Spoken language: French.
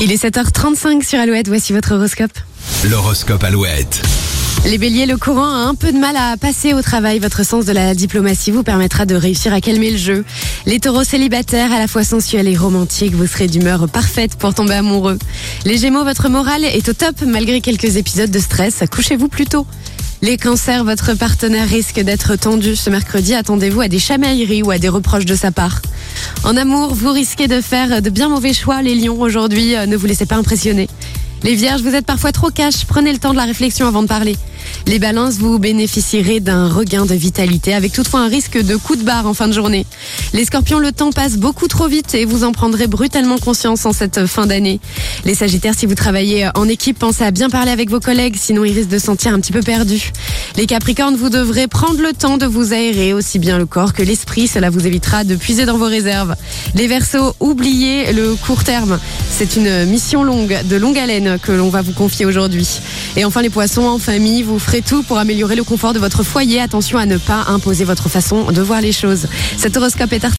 Il est 7h35 sur Alouette, voici votre horoscope. L'horoscope Alouette. Les béliers, le courant a un peu de mal à passer au travail. Votre sens de la diplomatie vous permettra de réussir à calmer le jeu. Les taureaux célibataires, à la fois sensuels et romantiques, vous serez d'humeur parfaite pour tomber amoureux. Les gémeaux, votre morale est au top malgré quelques épisodes de stress. Couchez-vous plus tôt. Les cancers, votre partenaire risque d'être tendu ce mercredi. Attendez-vous à des chamailleries ou à des reproches de sa part. En amour, vous risquez de faire de bien mauvais choix, les lions, aujourd'hui. Euh, Ne vous laissez pas impressionner. Les vierges, vous êtes parfois trop cash. Prenez le temps de la réflexion avant de parler. Les balances, vous bénéficierez d'un regain de vitalité avec toutefois un risque de coup de barre en fin de journée. Les scorpions, le temps passe beaucoup trop vite et vous en prendrez brutalement conscience en cette fin d'année. Les sagittaires, si vous travaillez en équipe, pensez à bien parler avec vos collègues, sinon ils risquent de se sentir un petit peu perdus. Les capricornes, vous devrez prendre le temps de vous aérer aussi bien le corps que l'esprit, cela vous évitera de puiser dans vos réserves. Les verseaux, oubliez le court terme. C'est une mission longue, de longue haleine que l'on va vous confier aujourd'hui. Et enfin les poissons, en famille, vous ferez tout pour améliorer le confort de votre foyer. Attention à ne pas imposer votre façon de voir les choses. Cet horoscope est